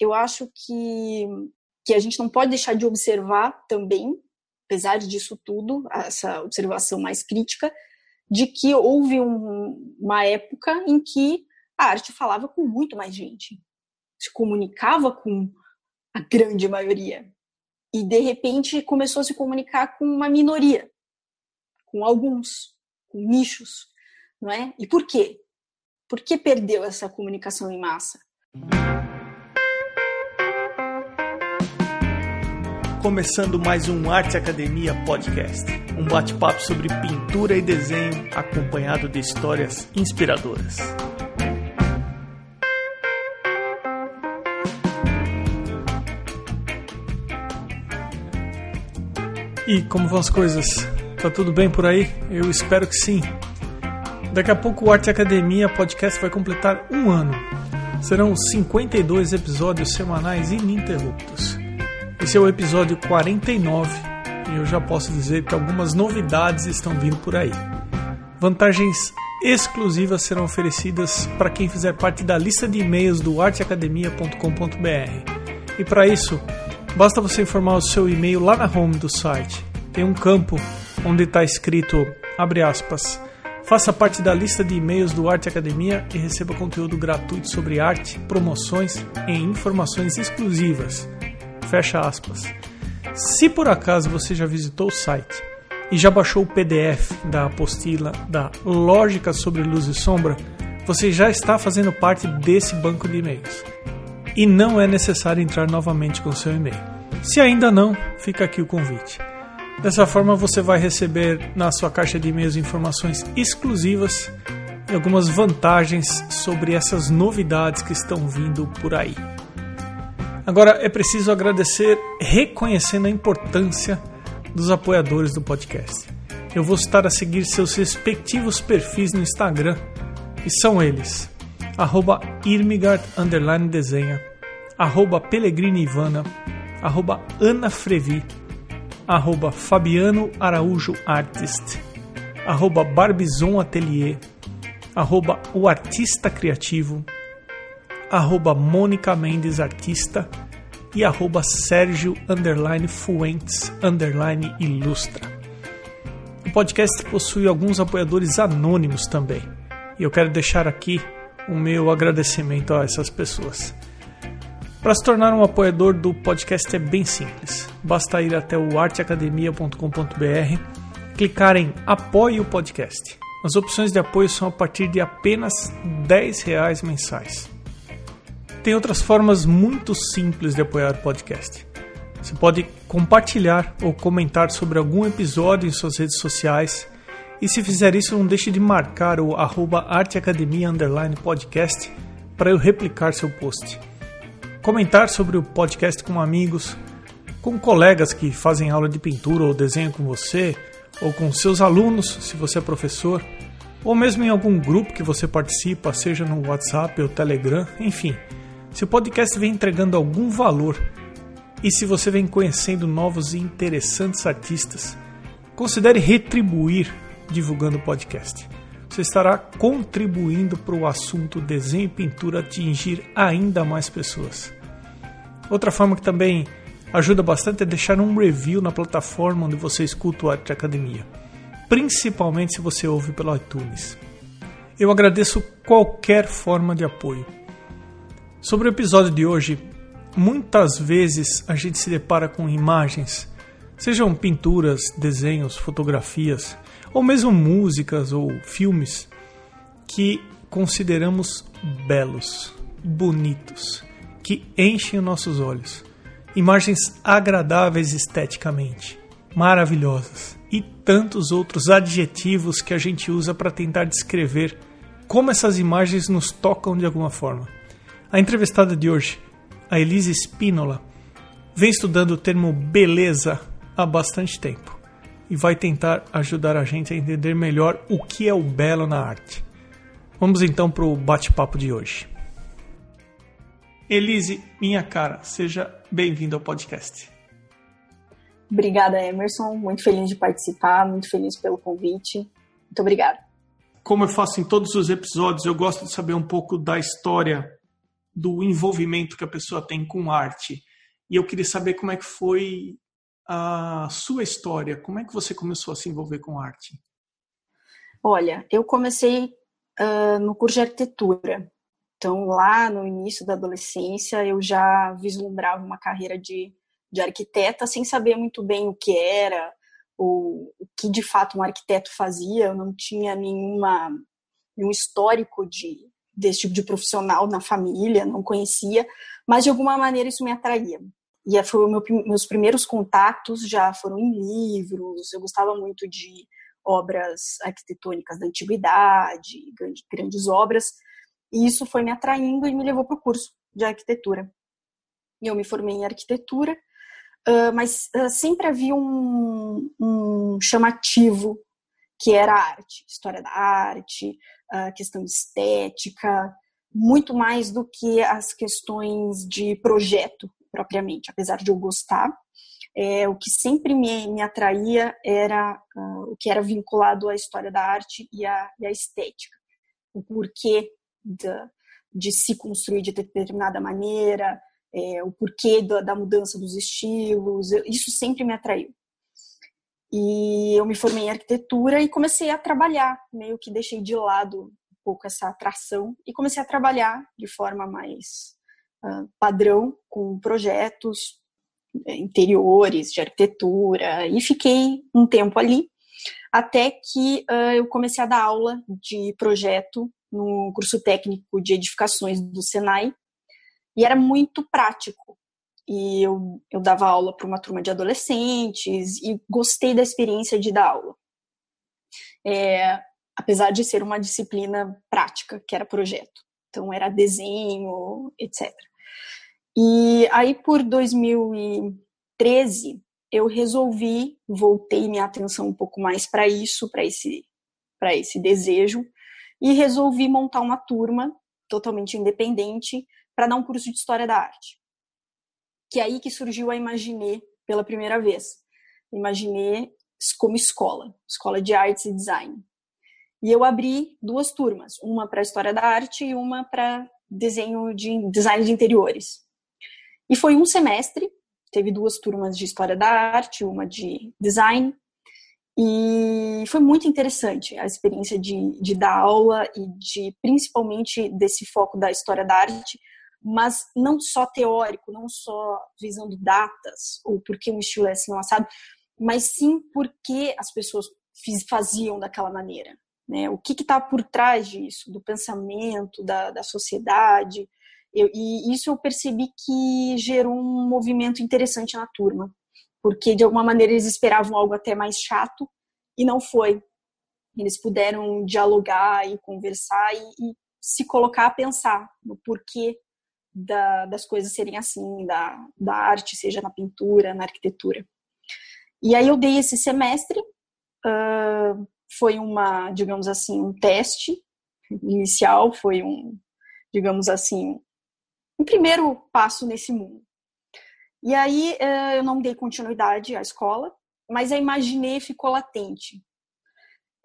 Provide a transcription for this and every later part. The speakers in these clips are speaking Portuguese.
eu acho que, que a gente não pode deixar de observar também, apesar disso tudo, essa observação mais crítica, de que houve um, uma época em que a arte falava com muito mais gente, se comunicava com a grande maioria. E, de repente, começou a se comunicar com uma minoria, com alguns, com nichos. Não é? E por quê? Por que perdeu essa comunicação em massa? Começando mais um Arte Academia Podcast, um bate-papo sobre pintura e desenho acompanhado de histórias inspiradoras. E como vão as coisas? Tá tudo bem por aí? Eu espero que sim. Daqui a pouco o Arte Academia Podcast vai completar um ano. Serão 52 episódios semanais ininterruptos. Esse é o episódio 49 e eu já posso dizer que algumas novidades estão vindo por aí. Vantagens exclusivas serão oferecidas para quem fizer parte da lista de e-mails do arteacademia.com.br. E para isso, basta você informar o seu e-mail lá na home do site. Tem um campo onde está escrito, abre aspas, Faça parte da lista de e-mails do Arte Academia e receba conteúdo gratuito sobre arte, promoções e informações exclusivas. Fecha aspas. Se por acaso você já visitou o site e já baixou o PDF da apostila da Lógica sobre Luz e Sombra, você já está fazendo parte desse banco de e-mails. E não é necessário entrar novamente com seu e-mail. Se ainda não, fica aqui o convite. Dessa forma você vai receber na sua caixa de e-mails informações exclusivas e algumas vantagens sobre essas novidades que estão vindo por aí. Agora é preciso agradecer reconhecendo a importância dos apoiadores do podcast. Eu vou estar a seguir seus respectivos perfis no Instagram, e são eles: arroba Irmigard desenha, arroba Pellegrini Ivana, arroba O Artista Criativo, arroba Mônica Mendes Artista e arroba Sérgio Fuentes Ilustra. O podcast possui alguns apoiadores anônimos também, e eu quero deixar aqui o meu agradecimento a essas pessoas. Para se tornar um apoiador do podcast é bem simples. Basta ir até o arteacademia.com.br, clicar em Apoie o Podcast. As opções de apoio são a partir de apenas R$ reais mensais. Tem outras formas muito simples de apoiar o podcast. Você pode compartilhar ou comentar sobre algum episódio em suas redes sociais. E se fizer isso, não deixe de marcar o arroba arteacademia podcast para eu replicar seu post comentar sobre o podcast com amigos, com colegas que fazem aula de pintura ou desenho com você, ou com seus alunos, se você é professor, ou mesmo em algum grupo que você participa, seja no WhatsApp ou Telegram, enfim. Se o podcast vem entregando algum valor e se você vem conhecendo novos e interessantes artistas, considere retribuir divulgando o podcast. Você estará contribuindo para o assunto desenho e pintura atingir ainda mais pessoas. Outra forma que também ajuda bastante é deixar um review na plataforma onde você escuta o Arte Academia, principalmente se você ouve pelo iTunes. Eu agradeço qualquer forma de apoio. Sobre o episódio de hoje, muitas vezes a gente se depara com imagens, sejam pinturas, desenhos, fotografias, ou mesmo músicas ou filmes, que consideramos belos, bonitos que enchem os nossos olhos. Imagens agradáveis esteticamente, maravilhosas e tantos outros adjetivos que a gente usa para tentar descrever como essas imagens nos tocam de alguma forma. A entrevistada de hoje, a Elise Spínola, vem estudando o termo beleza há bastante tempo e vai tentar ajudar a gente a entender melhor o que é o belo na arte. Vamos então para o bate-papo de hoje. Elise, minha cara, seja bem-vindo ao podcast. Obrigada, Emerson. Muito feliz de participar, muito feliz pelo convite. Muito obrigada. Como eu faço em todos os episódios, eu gosto de saber um pouco da história do envolvimento que a pessoa tem com arte. E eu queria saber como é que foi a sua história. Como é que você começou a se envolver com arte? Olha, eu comecei uh, no curso de arquitetura. Então, lá no início da adolescência, eu já vislumbrava uma carreira de, de arquiteta sem saber muito bem o que era, ou o que de fato um arquiteto fazia. Eu não tinha nenhuma, nenhum histórico de, desse tipo de profissional na família, não conhecia, mas de alguma maneira isso me atraía. E foi meu, meus primeiros contatos já foram em livros. Eu gostava muito de obras arquitetônicas da antiguidade, grandes obras. E isso foi me atraindo e me levou para o curso de arquitetura. Eu me formei em arquitetura, mas sempre havia um, um, chamativo que era arte, história da arte, questão estética, muito mais do que as questões de projeto propriamente, apesar de eu gostar. É, o que sempre me, me atraía era uh, o que era vinculado à história da arte e à, e à estética. O porquê de se construir de determinada maneira, é, o porquê da, da, mudança dos estilos, isso sempre me atraiu. E eu me formei em arquitetura e comecei a trabalhar, meio que deixei de lado um pouco essa atração e comecei a trabalhar de forma mais uh, padrão, com projetos é, interiores, de arquitetura, e fiquei um tempo ali, até que uh, eu comecei a dar aula de projeto no curso técnico de edificações do Senai, e era muito prático. E eu, eu dava aula para uma turma de adolescentes e gostei da experiência de dar aula. É, apesar de ser uma disciplina prática, que era projeto. Então, era desenho, etc. E aí, por 2013, eu resolvi, voltei minha atenção um pouco mais para isso, para esse, esse desejo, e resolvi montar uma turma totalmente independente para dar um curso de História da Arte. Que é aí que surgiu a Imaginê pela primeira vez. Imaginê como escola, escola de artes e design. E eu abri duas turmas, uma para História da Arte e uma para desenho de design de interiores. E foi um semestre, teve duas turmas de História da Arte, uma de design, e foi muito interessante a experiência de, de dar aula e de, principalmente, desse foco da história da arte, mas não só teórico, não só visando datas ou porque um estilo é assim ou assado, mas sim porque as pessoas faziam daquela maneira. Né? O que está por trás disso, do pensamento, da, da sociedade. Eu, e isso eu percebi que gerou um movimento interessante na turma porque de alguma maneira eles esperavam algo até mais chato e não foi. Eles puderam dialogar e conversar e, e se colocar a pensar no porquê da, das coisas serem assim, da, da arte, seja na pintura, na arquitetura. E aí eu dei esse semestre, uh, foi uma, digamos assim, um teste inicial, foi um, digamos assim, um primeiro passo nesse mundo. E aí eh, eu não dei continuidade à escola, mas a imaginei ficou latente.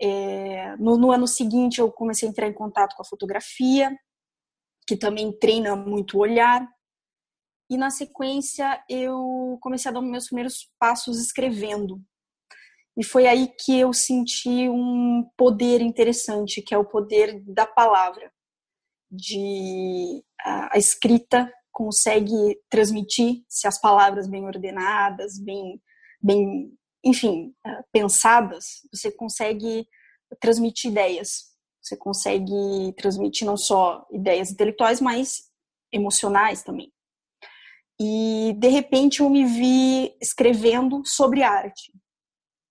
É, no, no, ano seguinte eu comecei a entrar em contato com a fotografia, que também treina muito o olhar. E na sequência eu comecei a dar meus primeiros passos escrevendo. E foi aí que eu senti um poder interessante, que é o poder da palavra, de a, a escrita consegue transmitir se as palavras bem ordenadas, bem, bem, enfim, eh, pensadas, você consegue transmitir ideias. Você consegue transmitir não só ideias intelectuais, mas emocionais também. E de repente eu me vi escrevendo sobre arte,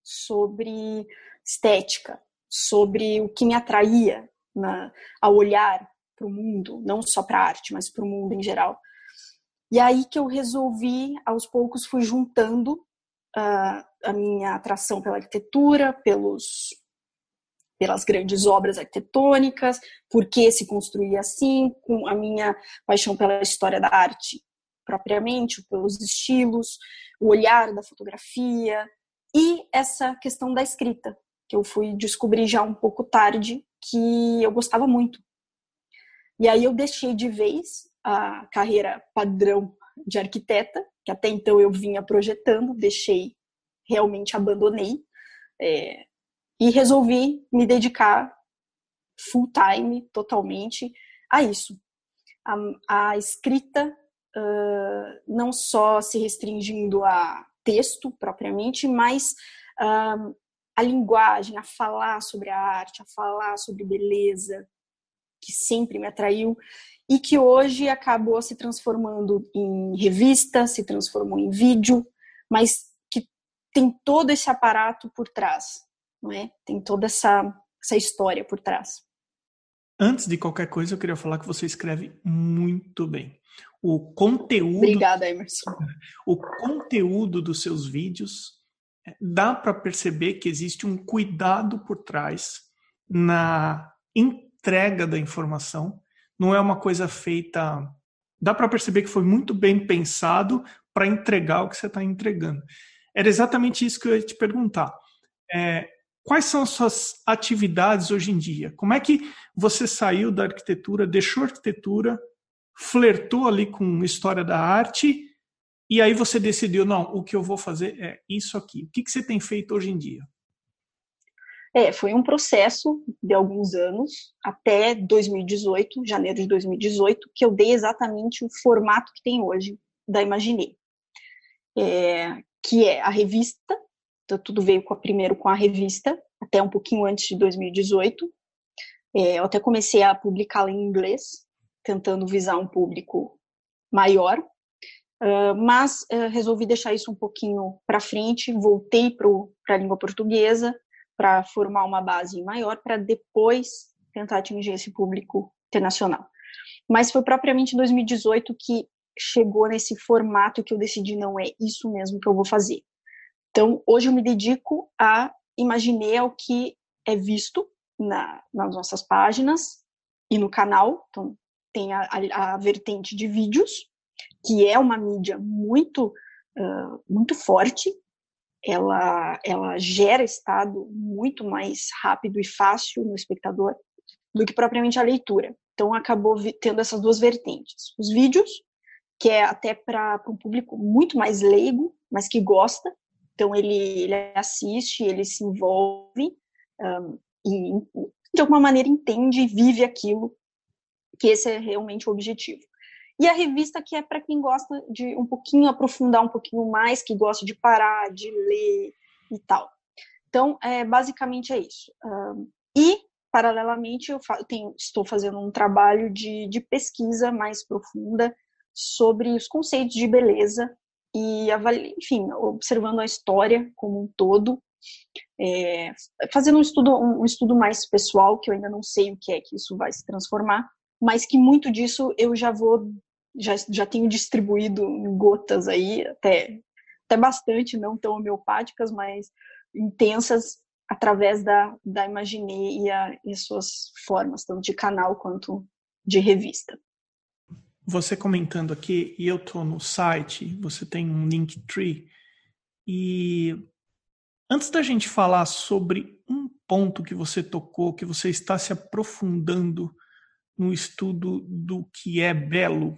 sobre estética, sobre o que me atraía na, ao olhar para o mundo, não só para a arte, mas para o mundo em geral. E aí que eu resolvi, aos poucos, fui juntando uh, a minha atração pela arquitetura, pelos, pelas grandes obras arquitetônicas, por que se construía assim, com a minha paixão pela história da arte propriamente, pelos estilos, o olhar da fotografia e essa questão da escrita, que eu fui descobrir já um pouco tarde que eu gostava muito. E aí eu deixei de vez a carreira padrão de arquiteta, que até então eu vinha projetando, deixei, realmente abandonei, é, e resolvi me dedicar full time, totalmente, a isso. A, a escrita uh, não só se restringindo a texto propriamente, mas uh, a linguagem, a falar sobre a arte, a falar sobre beleza, que sempre me atraiu e que hoje acabou se transformando em revista, se transformou em vídeo, mas que tem todo esse aparato por trás, não é? Tem toda essa, essa história por trás. Antes de qualquer coisa, eu queria falar que você escreve muito bem. O conteúdo. Obrigada, Emerson. O conteúdo dos seus vídeos é, dá para perceber que existe um cuidado por trás na entrega da informação. Não é uma coisa feita. Dá para perceber que foi muito bem pensado para entregar o que você está entregando. Era exatamente isso que eu ia te perguntar. É, quais são as suas atividades hoje em dia? Como é que você saiu da arquitetura, deixou a arquitetura, flertou ali com história da arte e aí você decidiu, não, o que eu vou fazer é isso aqui. O que, que você tem feito hoje em dia? É, foi um processo de alguns anos, até 2018, janeiro de 2018, que eu dei exatamente o formato que tem hoje da Imaginei, é, que é a revista, tudo veio com a, primeiro com a revista, até um pouquinho antes de 2018, é, eu até comecei a publicá-la em inglês, tentando visar um público maior, uh, mas uh, resolvi deixar isso um pouquinho para frente, voltei para a língua portuguesa, para formar uma base maior, para depois tentar atingir esse público internacional. Mas foi propriamente em 2018 que chegou nesse formato que eu decidi não é isso mesmo que eu vou fazer. Então, hoje eu me dedico a imaginar o que é visto na, nas nossas páginas e no canal. Então, tem a, a, a vertente de vídeos, que é uma mídia muito, uh, muito forte, ela, ela gera estado muito mais rápido e fácil no espectador do que propriamente a leitura. Então, acabou tendo essas duas vertentes. Os vídeos, que é até para um público muito mais leigo, mas que gosta. Então, ele, ele assiste, ele se envolve um, e, de alguma maneira, entende e vive aquilo, que esse é realmente o objetivo. E a revista que é para quem gosta de um pouquinho aprofundar um pouquinho mais, que gosta de parar, de ler e tal. Então, é, basicamente é isso. Um, e, paralelamente, eu tenho, estou fazendo um trabalho de, de pesquisa mais profunda sobre os conceitos de beleza e, enfim, observando a história como um todo, é, fazendo um estudo, um, estudo mais pessoal, que eu ainda não sei o que é que isso vai se transformar, mas que muito disso eu já vou já, já tenho distribuído em gotas aí, até, até bastante, não tão homeopáticas, mas intensas através da, da Imaginei e, a, e suas formas, tanto de canal quanto de revista. Você comentando aqui, e eu estou no site, você tem um Linktree, e antes da gente falar sobre um ponto que você tocou, que você está se aprofundando no estudo do que é belo,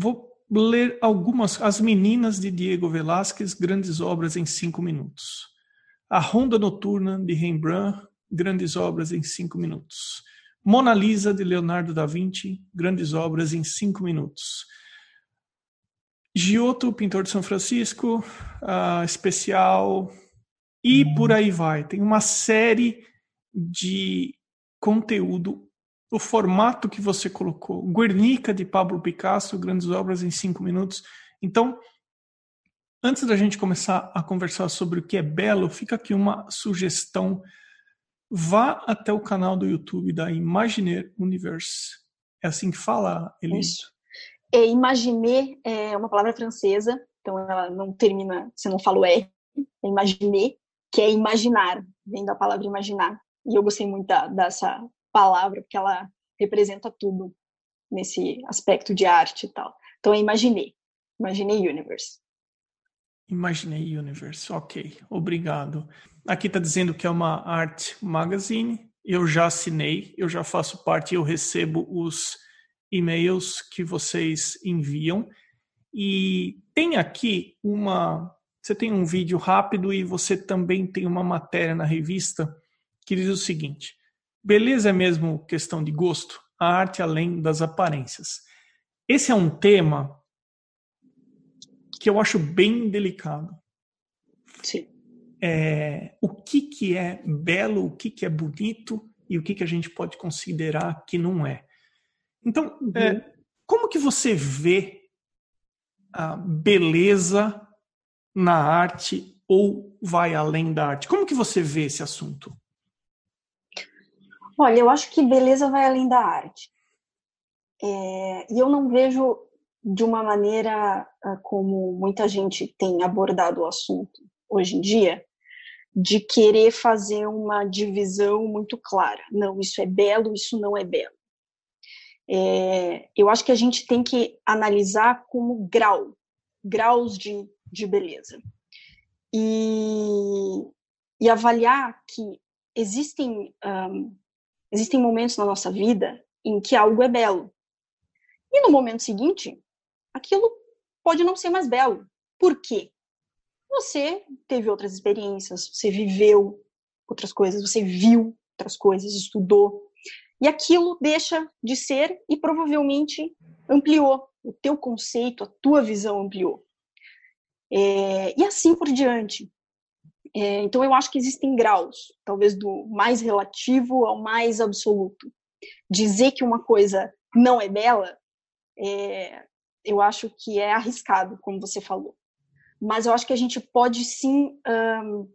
Vou ler algumas. As Meninas de Diego Velázquez, grandes obras em cinco minutos. A Ronda Noturna de Rembrandt, grandes obras em cinco minutos. Mona Lisa de Leonardo da Vinci, grandes obras em cinco minutos. Giotto, pintor de São Francisco, uh, especial e por aí vai. Tem uma série de conteúdo o formato que você colocou. Guernica, de Pablo Picasso, grandes obras em cinco minutos. Então, antes da gente começar a conversar sobre o que é belo, fica aqui uma sugestão. Vá até o canal do YouTube da Imaginer Universe. É assim que fala, Elise? Isso. É, imaginer é uma palavra francesa, então ela não termina, você não fala o R, é imaginer, que é imaginar, vem da palavra imaginar. E eu gostei muito da, dessa palavra, porque ela representa tudo nesse aspecto de arte e tal. Então eu imaginei, imaginei Universe. Imaginei Universe, ok, obrigado. Aqui está dizendo que é uma art magazine, eu já assinei, eu já faço parte, eu recebo os e-mails que vocês enviam. E tem aqui uma. Você tem um vídeo rápido e você também tem uma matéria na revista que diz o seguinte: beleza é mesmo questão de gosto? A arte além das aparências. Esse é um tema que eu acho bem delicado. Sim. É, o que, que é belo, o que, que é bonito e o que, que a gente pode considerar que não é. Então, é, como que você vê a beleza na arte ou vai além da arte? Como que você vê esse assunto? Olha, eu acho que beleza vai além da arte. É, e eu não vejo de uma maneira ah, como muita gente tem abordado o assunto hoje em dia, de querer fazer uma divisão muito clara. Não, isso é belo, isso não é belo. É, eu acho que a gente tem que analisar como grau, graus de, de beleza. E, e avaliar que existem, um, existem momentos na nossa vida em que algo é belo. E no momento seguinte, aquilo pode não ser mais belo. Por quê? Você teve outras experiências, você viveu outras coisas, você viu outras coisas, estudou. E aquilo deixa de ser e provavelmente ampliou. O teu conceito, a tua visão ampliou. É, e assim por diante. É, então eu acho que existem graus, talvez do mais relativo ao mais absoluto. Dizer que uma coisa não é bela, é, eu acho que é arriscado, como você falou. Mas eu acho que a gente pode sim um,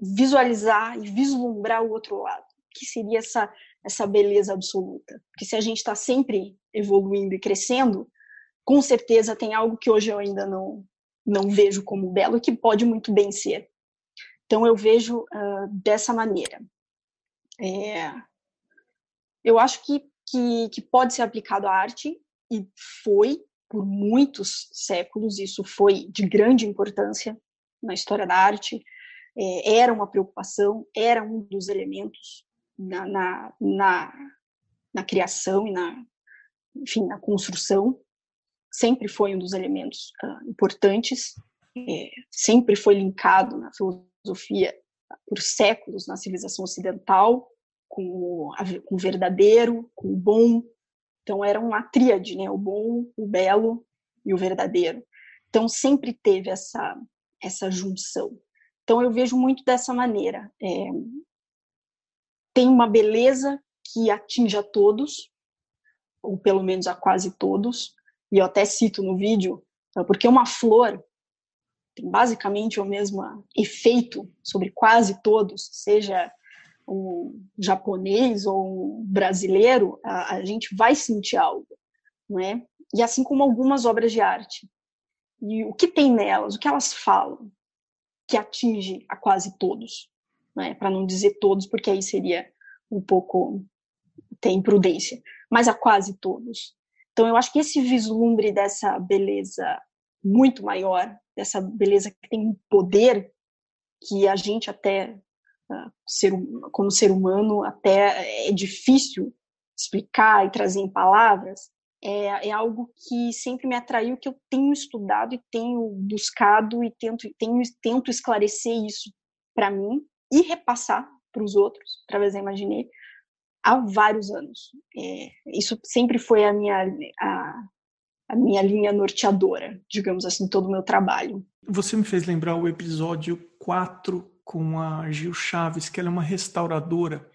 visualizar e vislumbrar o outro lado, que seria essa essa beleza absoluta. Porque se a gente está sempre evoluindo e crescendo, com certeza tem algo que hoje eu ainda não não vejo como belo e que pode muito bem ser. Então eu vejo uh, dessa maneira. É, eu acho que, que, que pode ser aplicado à arte e foi por muitos séculos, isso foi de grande importância na história da arte, é, era uma preocupação, era um dos elementos na, na, na, na criação e na, enfim, na construção, sempre foi um dos elementos uh, importantes, é, sempre foi linkado na filosofia por séculos na civilização ocidental com o, com o verdadeiro, com o bom, então era uma tríade, né? O bom, o belo e o verdadeiro. Então sempre teve essa essa junção. Então eu vejo muito dessa maneira. É, tem uma beleza que atinge a todos, ou pelo menos a quase todos. E eu até cito no vídeo, porque uma flor tem basicamente o mesmo efeito sobre quase todos, seja um japonês ou um brasileiro, a, a gente vai sentir algo, não é? E assim como algumas obras de arte. E o que tem nelas, o que elas falam, que atinge a quase todos, né? para não dizer todos, porque aí seria um pouco tem imprudência, mas a quase todos. Então eu acho que esse vislumbre dessa beleza muito maior, dessa beleza que tem um poder que a gente até ser, como ser humano até é difícil explicar e trazer em palavras, é, é, algo que sempre me atraiu, que eu tenho estudado e tenho buscado e tento, tenho, tento esclarecer isso para mim e repassar para os outros, através da Imaginei, há vários anos. É, isso sempre foi a minha, a, a minha linha norteadora, digamos assim, todo o meu trabalho. Você me fez lembrar o episódio 4 com a Gil Chaves, que ela é uma restauradora,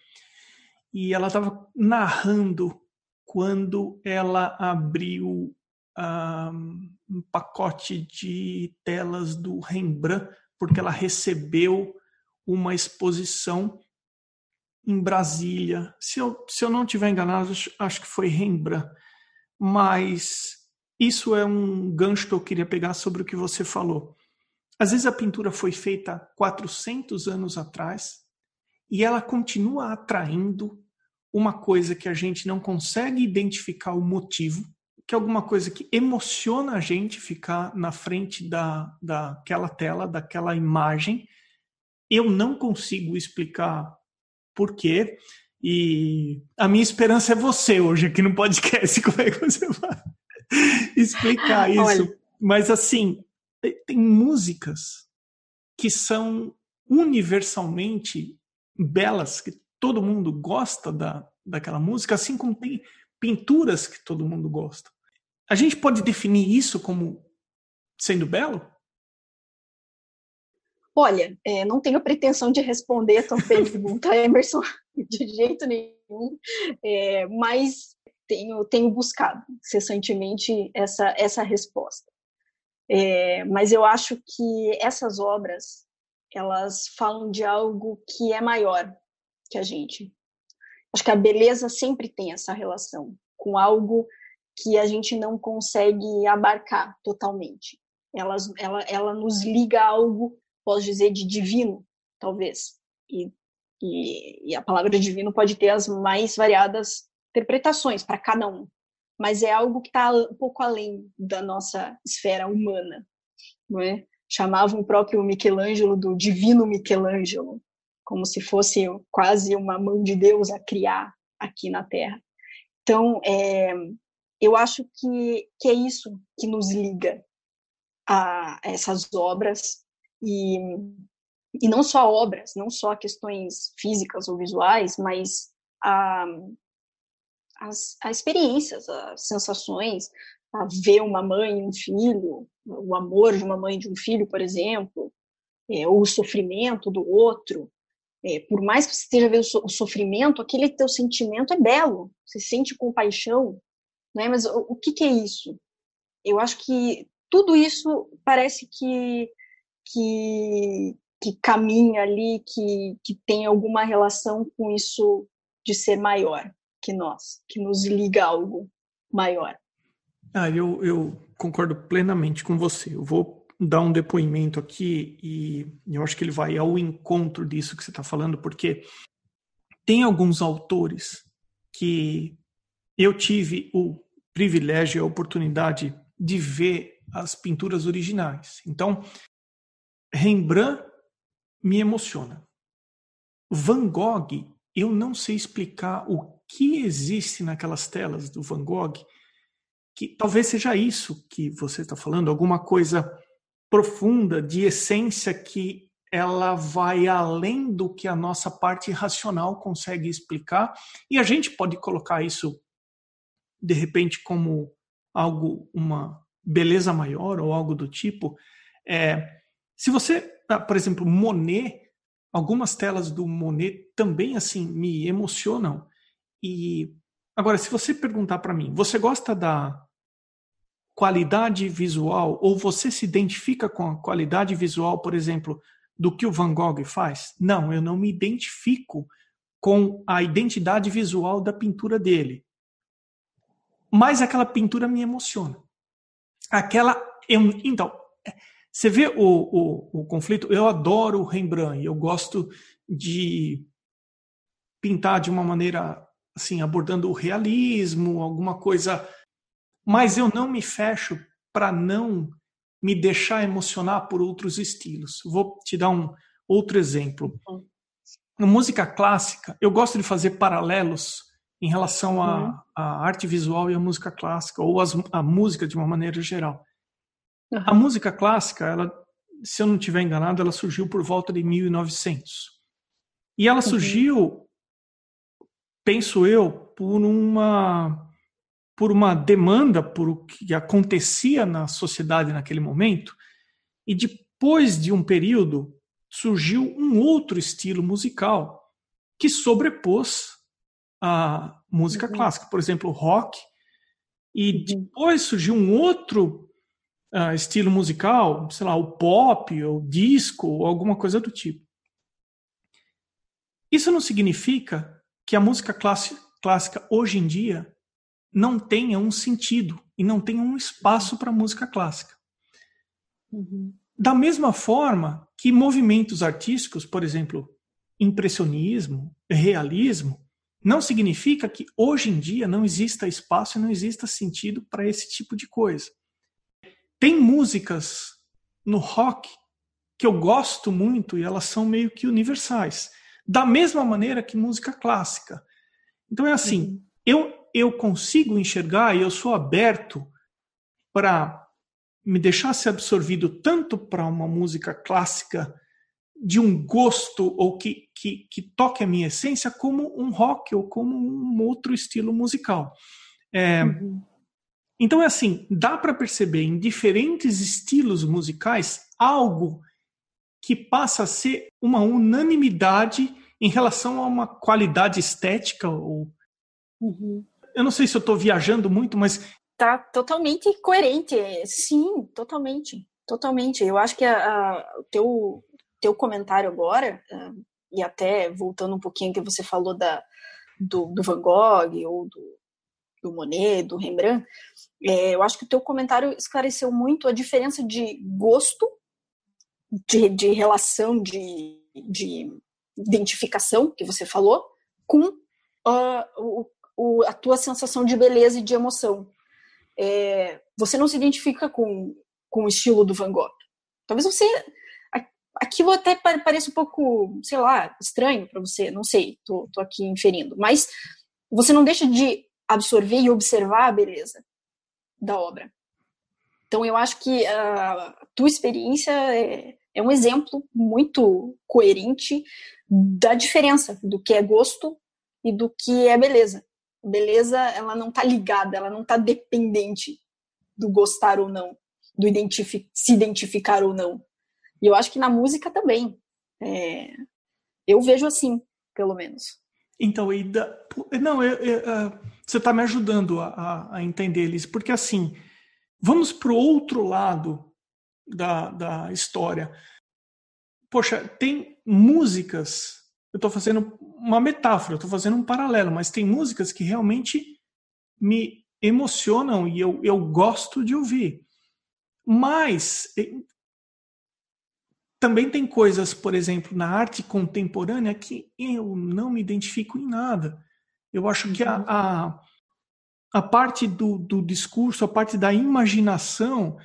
e ela estava narrando quando ela abriu um, um pacote de telas do Rembrandt, porque ela recebeu uma exposição em Brasília. Se eu, se eu não estiver enganado, acho que foi Rembrandt. Mas isso é um gancho que eu queria pegar sobre o que você falou. Às vezes a pintura foi feita 400 anos atrás e ela continua atraindo uma coisa que a gente não consegue identificar o motivo, que é alguma coisa que emociona a gente ficar na frente da, daquela tela, daquela imagem. Eu não consigo explicar por quê. E a minha esperança é você hoje aqui no podcast. Como é que você vai explicar isso? Olha. Mas assim, tem músicas que são universalmente belas, que todo mundo gosta da, daquela música, assim como tem pinturas que todo mundo gosta. A gente pode definir isso como sendo belo? Olha, é, não tenho pretensão de responder a tua pergunta, Emerson, de jeito nenhum, é, mas tenho, tenho buscado incessantemente essa, essa resposta. É, mas eu acho que essas obras, elas falam de algo que é maior que a gente. Acho que a beleza sempre tem essa relação com algo que a gente não consegue abarcar totalmente. Ela, ela, ela nos liga a algo, posso dizer, de divino, talvez. E, e, e a palavra divino pode ter as mais variadas interpretações para cada um, mas é algo que está um pouco além da nossa esfera humana, não é? Chamavam o próprio Michelangelo do divino Michelangelo, como se fosse quase uma mão de Deus a criar aqui na Terra. Então, é, eu acho que, que é isso que nos liga a essas obras e, e não só obras, não só questões físicas ou visuais, mas a, as, as experiências, as sensações, a ver uma mãe e um filho, o amor de uma mãe e de um filho, por exemplo, é, ou o sofrimento do outro. É, por mais que você esteja vendo o sofrimento, aquele teu sentimento é belo, você sente compaixão, né? Mas o, o que, que, é isso? Eu acho que tudo isso parece que que, que caminha ali, que, que tem alguma relação com isso de ser maior que nós, que nos liga a algo maior. Ah, eu, eu concordo plenamente com você. Eu vou dar um depoimento aqui e eu acho que ele vai ao encontro disso que você está falando, porque tem alguns autores que eu tive o privilégio e a oportunidade de ver as pinturas originais. Então, Rembrandt me emociona. Van Gogh, eu não sei explicar o que existe naquelas telas do Van Gogh, que talvez seja isso que você está falando, alguma coisa profunda, de essência que ela vai além do que a nossa parte racional consegue explicar, e a gente pode colocar isso de repente como algo, uma beleza maior ou algo do tipo. É, se você, ah, por exemplo, Monet, algumas telas do Monet também assim me emocionam. E agora, se você perguntar para mim, você gosta da qualidade visual ou você se identifica com a qualidade visual, por exemplo, do que o Van Gogh faz? Não, eu não me identifico com a identidade visual da pintura dele. Mas aquela pintura me emociona. Aquela. Eu, então, você vê o, o, o conflito? Eu adoro o Rembrandt, eu gosto de pintar de uma maneira assim, abordando o realismo, alguma coisa mas eu não me fecho para não me deixar emocionar por outros estilos. Vou te dar um outro exemplo. Na música clássica, eu gosto de fazer paralelos em relação à, uhum. arte visual e à música clássica, ou as, a música de uma maneira geral. Uhum. A música clássica, ela, se eu não estiver enganado, ela surgiu por volta de 1900. E ela uhum. surgiu, penso eu, por uma por uma demanda por o que acontecia na sociedade naquele momento, e depois de um período surgiu um outro estilo musical que sobrepôs a música uhum. clássica, por exemplo, o rock, e uhum. depois surgiu um outro uh, estilo musical, sei lá, o pop, ou disco, ou alguma coisa do tipo. Isso não significa que a música clássica hoje em dia não tenha um sentido e não tenha um espaço para música clássica. Uhum. Da mesma forma que movimentos artísticos, por exemplo, impressionismo, realismo, não significa que hoje em dia não exista espaço e não exista sentido para esse tipo de coisa. Tem músicas no rock que eu gosto muito e elas são meio que universais. Da mesma maneira que música clássica. Então é assim, uhum. eu, eu consigo enxergar e eu sou aberto para me deixar ser absorvido tanto para uma música clássica de um gosto ou que, que, que, toque a minha essência, como um rock ou como um outro estilo musical. É, uhum. Então é assim, dá para perceber em diferentes estilos musicais algo que passa a ser uma unanimidade em relação a uma qualidade estética ou uhum. eu não sei se eu estou viajando muito, mas tá totalmente coerente. Sim, totalmente, totalmente. Eu acho que o teu teu comentário agora uh, e até voltando um pouquinho que você falou da do, do Van Gogh ou do, do Monet, do Rembrandt, é, eu acho que o teu comentário esclareceu muito a diferença de gosto, de, de relação, de, de identificação que você falou, com uh, o, o, a tua sensação de beleza e de emoção. É, você não se identifica com, com o estilo do Van Gogh. Talvez você. Aquilo até pareça um pouco, sei lá, estranho para você, não sei, tô, tô aqui inferindo. Mas você não deixa de absorver e observar a beleza da obra. Então, eu acho que a tua experiência é, é um exemplo muito coerente da diferença do que é gosto e do que é beleza. Beleza, ela não está ligada, ela não está dependente do gostar ou não, do identifi se identificar ou não. E eu acho que na música também. É, eu vejo assim, pelo menos. Então, não, eu, eu, você está me ajudando a, a, entender eles, porque assim, vamos para o outro lado da, da história. Poxa, tem músicas, eu estou fazendo uma metáfora, estou fazendo um paralelo, mas tem músicas que realmente me emocionam e eu, eu gosto de ouvir. Mas também tem coisas, por exemplo, na arte contemporânea que eu não me identifico em nada. Eu acho que a, a, a parte do, do discurso, a parte da imaginação,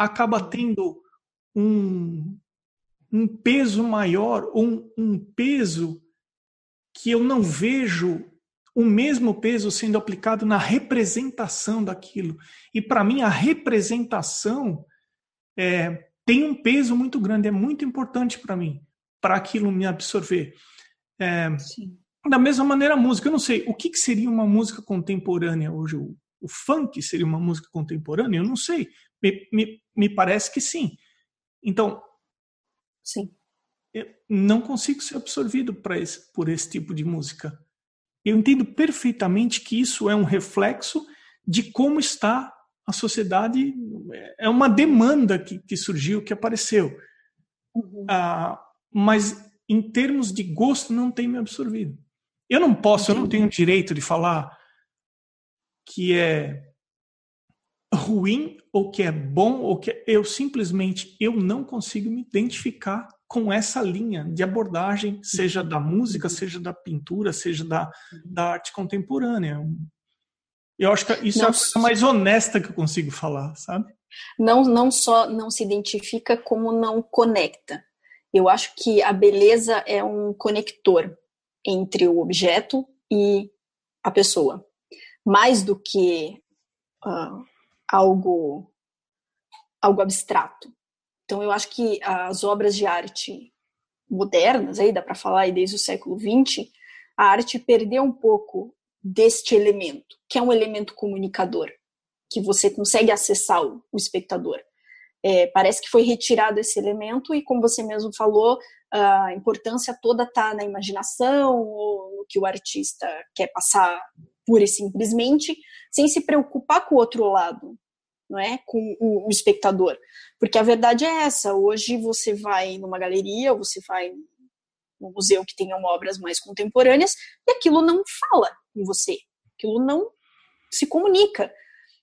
acaba tendo um, um peso maior, um, um peso que eu não vejo o mesmo peso sendo aplicado na representação daquilo. E para mim, a representação é, tem um peso muito grande, é muito importante para mim, para aquilo me absorver. É, da mesma maneira, a música. Eu não sei, o que, que seria uma música contemporânea hoje? O, o, funk seria uma música contemporânea? Eu não sei. Me, me, me parece que sim. Então, sim. eu não consigo ser absorvido esse, por esse tipo de música. Eu entendo perfeitamente que isso é um reflexo de como está a sociedade é uma demanda que, que surgiu, que apareceu. Uhum. Ah, mas em termos de gosto não tem me absorvido. Eu não posso, Entendi. eu não tenho direito de falar que é ruim ou que é bom ou que eu simplesmente eu não consigo me identificar com essa linha de abordagem, seja da música, seja da pintura, seja da, da arte contemporânea. Eu acho que isso não, é a coisa mais honesta que eu consigo falar, sabe? Não, não só não se identifica, como não conecta. Eu acho que a beleza é um conector entre o objeto e a pessoa. Mais do que uh, algo, algo abstrato. Então, eu acho que as obras de arte modernas, aí dá para falar desde o século XX, a arte perdeu um pouco deste elemento, que é um elemento comunicador, que você consegue acessar o, o espectador. É, parece que foi retirado esse elemento e, como você mesmo falou, a importância toda está na imaginação, ou no que o artista quer passar pura e simplesmente, sem se preocupar com o outro lado, não é? com o, espectador. Porque a verdade é essa: hoje você vai numa galeria, você vai num museu que tenha obras mais contemporâneas, e aquilo não fala em você. Aquilo não se comunica.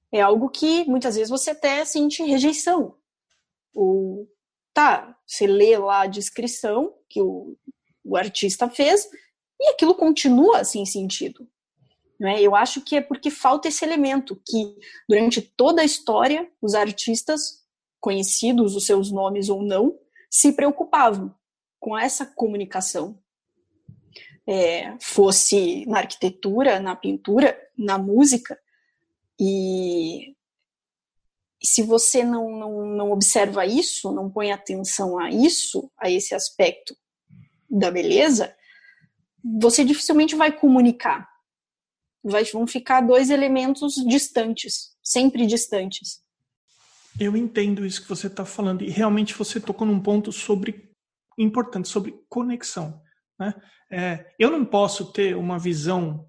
É algo que muitas vezes você até sente rejeição. Ou, tá, você lê lá a descrição que o, o artista fez e aquilo continua sem sentido. É? Eu acho que é porque falta esse elemento que, durante toda a história, os artistas, conhecidos os seus nomes ou não, se preocupavam com essa comunicação é, fosse na arquitetura, na pintura, na música. E se você não, não, não observa isso, não põe atenção a isso, a esse aspecto da beleza, você dificilmente vai comunicar. Vai, vão ficar dois elementos distantes, sempre distantes. Eu entendo isso que você está falando e realmente você tocou num ponto sobre importante sobre conexão. Né? É, eu não posso ter uma visão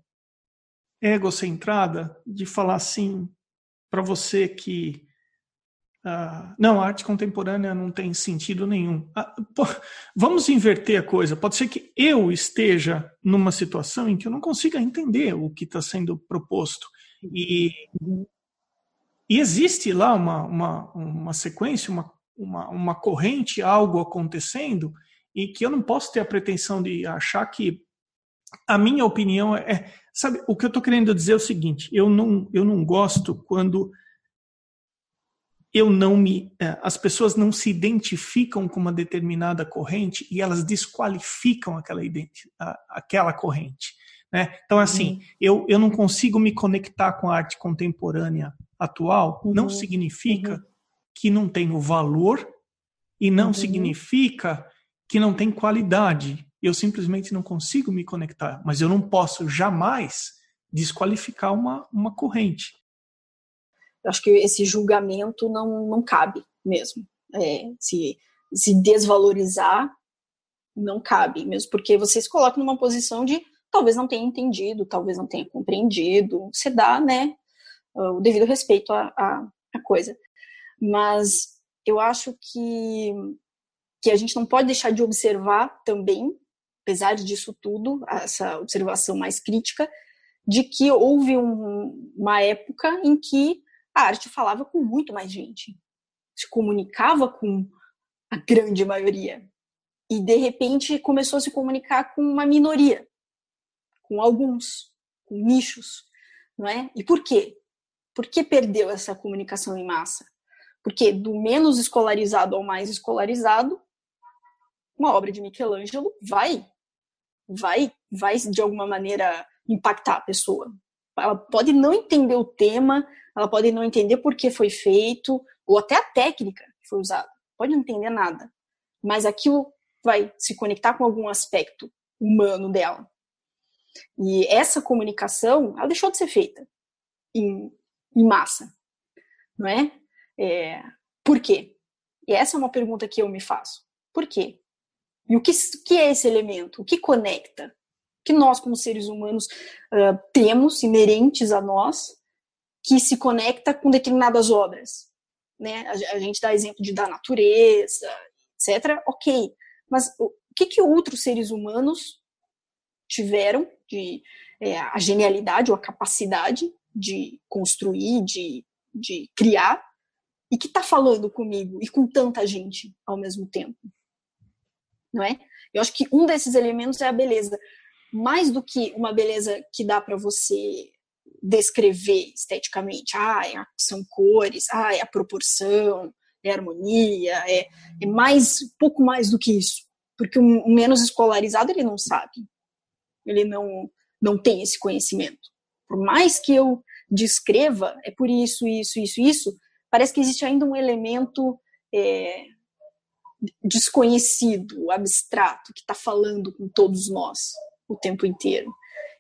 egocentrada de falar assim para você que uh, não, a arte contemporânea não tem sentido nenhum. Uh, pô, vamos inverter a coisa. Pode ser que eu esteja numa situação em que eu não consiga entender o que está sendo proposto. E, e existe lá uma, uma, uma sequência, uma, uma, uma corrente, algo acontecendo, e que eu não posso ter a pretensão de achar que a minha opinião é. Sabe, o que eu estou querendo dizer é o seguinte: eu não, eu não gosto quando eu não me. É, as pessoas não se identificam com uma determinada corrente e elas desqualificam aquela, aquela corrente. Né? Então, assim, uhum. eu, eu não consigo me conectar com a arte contemporânea atual, uhum. não significa uhum. que não tenho valor e não uhum. significa que não tem qualidade. Eu simplesmente não consigo me conectar, mas eu não posso jamais desqualificar uma, uma corrente. Acho que esse julgamento não, não cabe mesmo. É, se, se desvalorizar não cabe, mesmo porque você se coloca numa posição de talvez não tenha entendido, talvez não tenha compreendido. Você dá, né, o devido respeito à, à, à coisa. Mas eu acho que, que a gente não pode deixar de observar também, apesar disso tudo, essa observação mais crítica, de que houve um, uma época em que a arte falava com muito mais gente, se comunicava com a grande maioria. E, de repente, começou a se comunicar com uma minoria com alguns, com nichos, não é? E por quê? Por que perdeu essa comunicação em massa? Porque do menos escolarizado ao mais escolarizado, uma obra de Michelangelo vai, vai, vai de alguma maneira impactar a pessoa. Ela pode não entender o tema, ela pode não entender por que foi feito, ou até a técnica que foi usada. Pode não entender nada. Mas aquilo vai se conectar com algum aspecto humano dela. E essa comunicação, ela deixou de ser feita em, em massa, não é? é? Por quê? E essa é uma pergunta que eu me faço. Por quê? E o que, que é esse elemento? O que conecta? Que nós, como seres humanos, uh, temos inerentes a nós que se conecta com determinadas obras? Né? A, a gente dá exemplo de da natureza, etc. Ok, mas o que, que outros seres humanos tiveram de é, a genialidade ou a capacidade de construir, de, de criar, e que está falando comigo e com tanta gente ao mesmo tempo. Não é? Eu acho que um desses elementos é a beleza. Mais do que uma beleza que dá para você descrever esteticamente. Ah, são cores, ah, é a proporção, é a harmonia, é, é mais, pouco mais do que isso. Porque o menos escolarizado ele não sabe ele não, não tem esse conhecimento. Por mais que eu descreva, é por isso, isso, isso, isso, parece que existe ainda um elemento é, desconhecido, abstrato, que está falando com todos nós o tempo inteiro.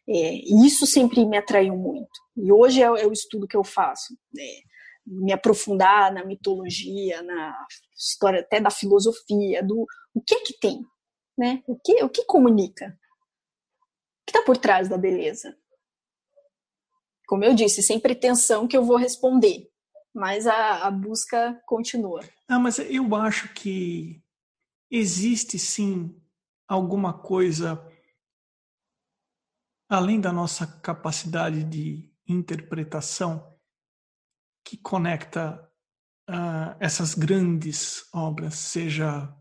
É, e isso sempre me atraiu muito. E hoje é, é o estudo que eu faço. É, me aprofundar na mitologia, na história até da filosofia, do o que é que tem, né? O que, o que comunica? que está por trás da beleza? Como eu disse, sem pretensão que eu vou responder, mas a, a busca continua. Ah, mas eu acho que existe sim alguma coisa além da nossa capacidade de interpretação que conecta uh, essas grandes obras, seja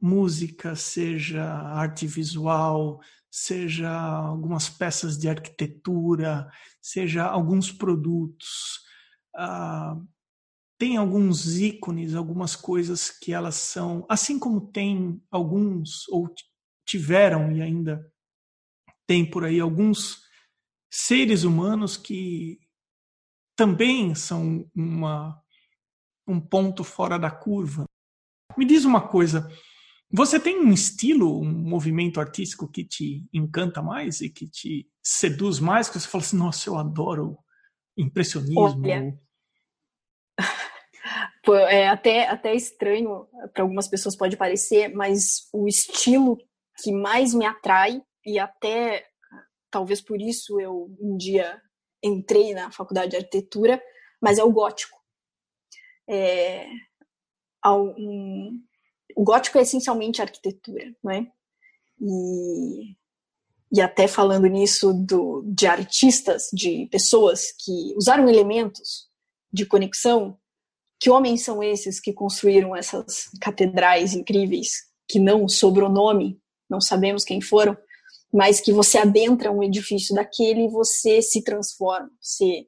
música, seja arte visual, seja algumas peças de arquitetura, seja alguns produtos. Uh, tem alguns ícones, algumas coisas que elas são, assim como tem alguns, ou tiveram e ainda tem por aí alguns seres humanos que também são uma, um ponto fora da curva. Me diz uma coisa, você tem um estilo, um movimento artístico que te encanta mais e que te seduz mais? Que você fala assim, nossa, eu adoro impressionismo. Olha, é até, até estranho, para algumas pessoas pode parecer, mas o estilo que mais me atrai, e até talvez por isso eu um dia entrei na faculdade de arquitetura, mas é o gótico. É, um, o gótico é essencialmente arquitetura, não é? E, e até falando nisso do, de artistas, de pessoas que usaram elementos de conexão que homens são esses que construíram essas catedrais incríveis, que não sobrou nome, não sabemos quem foram, mas que você adentra um edifício daquele e você se transforma, você,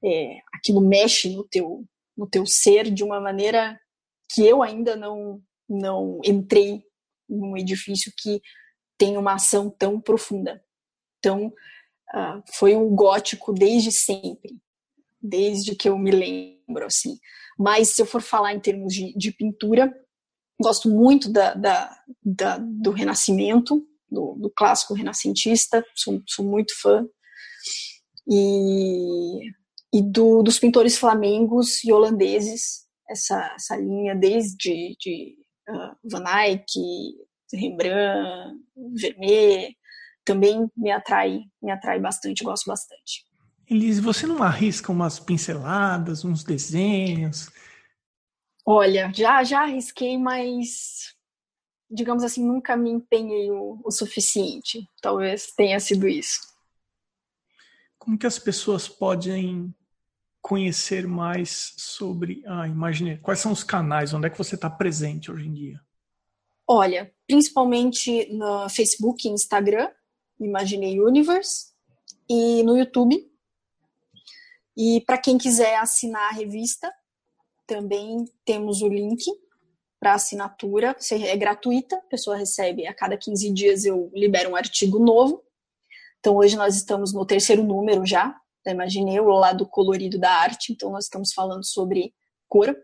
é, aquilo mexe no teu, no teu ser de uma maneira que eu ainda não, não entrei num edifício que tem uma ação tão profunda. Então, uh, foi um gótico desde sempre, desde que eu me lembro, assim. Mas se eu for falar em termos de, de pintura, gosto muito da, da, da do Renascimento, do, do, clássico renascentista, sou, sou muito fã. E, e do, dos pintores flamengos e holandeses, essa, essa linha desde de, uh, Van Eyck, Rembrandt, Vermeer, também me atrai, me atrai bastante, gosto bastante. Elise, você não arrisca umas pinceladas, uns desenhos? Olha, já já arrisquei, mas digamos assim, nunca me empenhei o, o suficiente. Talvez tenha sido isso. Como que as pessoas podem conhecer mais sobre a Imagineer? Quais são os canais? Onde é que você está presente hoje em dia? Olha, principalmente no Facebook e Instagram, Imaginei Universe, e no YouTube, e para quem quiser assinar a revista, também temos o link para assinatura, é gratuita, a pessoa recebe a cada 15 dias eu libero um artigo novo. Então hoje nós estamos no terceiro número já, da Imaginei, o lado colorido da arte, então nós estamos falando sobre cor.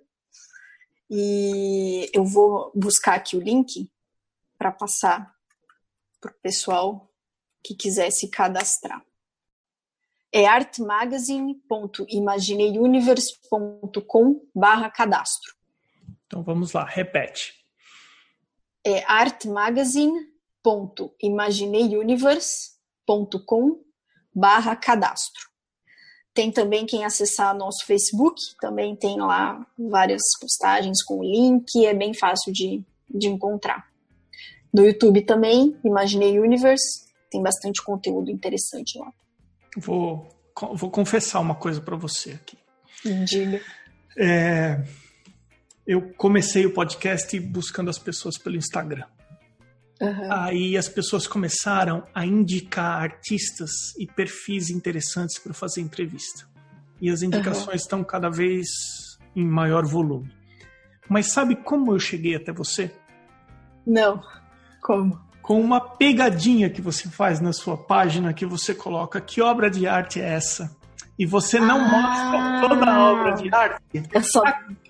E eu vou buscar aqui o link para passar para o pessoal que quiser se cadastrar é artmagazine.imagineuniverse.com barra cadastro. Então vamos lá, repete. É artmagazine.imagineuniverse.com barra cadastro. Tem também quem acessar nosso Facebook, também tem lá várias postagens com o link, é bem fácil de, de encontrar. No YouTube também, Imaginei Universe, tem bastante conteúdo interessante lá. Vou, vou confessar uma coisa para você aqui. Diga. É, eu comecei o podcast buscando as pessoas pelo Instagram. Uhum. Aí as pessoas começaram a indicar artistas e perfis interessantes para fazer entrevista. E as indicações uhum. estão cada vez em maior volume. Mas sabe como eu cheguei até você? Não. Como? com uma pegadinha que você faz na sua página, que você coloca que obra de arte é essa? E você não ah, mostra toda a obra de arte. Só...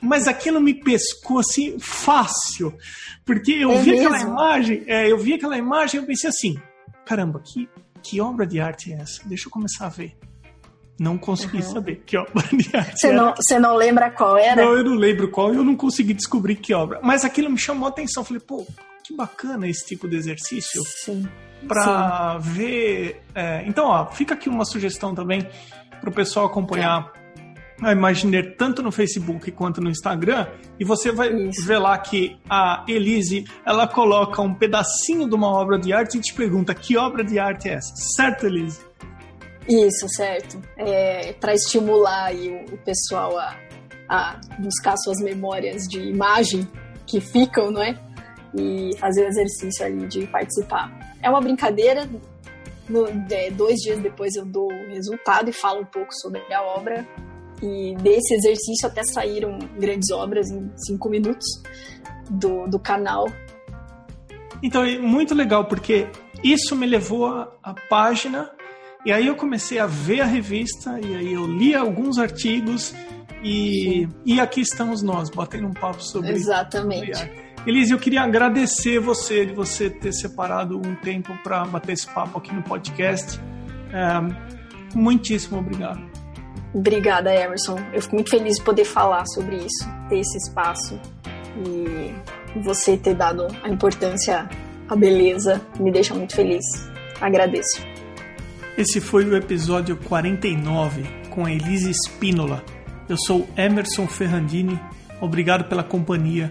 Mas aquilo me pescou assim fácil. Porque eu é vi mesmo? aquela imagem, é, eu vi aquela imagem e eu pensei assim: caramba, que, que obra de arte é essa? Deixa eu começar a ver. Não consegui uhum. saber que obra de arte você não, você não lembra qual era? Não, eu não lembro qual, eu não consegui descobrir que obra. Mas aquilo me chamou a atenção. Falei, pô, que bacana esse tipo de exercício. Sim. Para ver. É, então, ó, fica aqui uma sugestão também para o pessoal acompanhar a Imaginer tanto no Facebook quanto no Instagram e você vai Isso. ver lá que a Elise ela coloca um pedacinho de uma obra de arte e te pergunta que obra de arte é essa, certo, Elise? Isso, certo. É, para estimular o, o pessoal a, a buscar suas memórias de imagem que ficam, não é? e fazer o exercício ali de participar. É uma brincadeira. No, é, dois dias depois eu dou o resultado e falo um pouco sobre a obra. E desse exercício até saíram grandes obras em cinco minutos do, do canal. Então é muito legal porque isso me levou à página e aí eu comecei a ver a revista e aí eu li alguns artigos e, e aqui estamos nós, batendo um papo sobre. Exatamente. Sobre Elise, eu queria agradecer você de você ter separado um tempo para bater esse papo aqui no podcast. É, muitíssimo obrigado. Obrigada, Emerson. Eu fico muito feliz de poder falar sobre isso, ter esse espaço e você ter dado a importância à beleza me deixa muito feliz. Agradeço. Esse foi o episódio 49 com a Elise Spínola. Eu sou Emerson Ferrandini. Obrigado pela companhia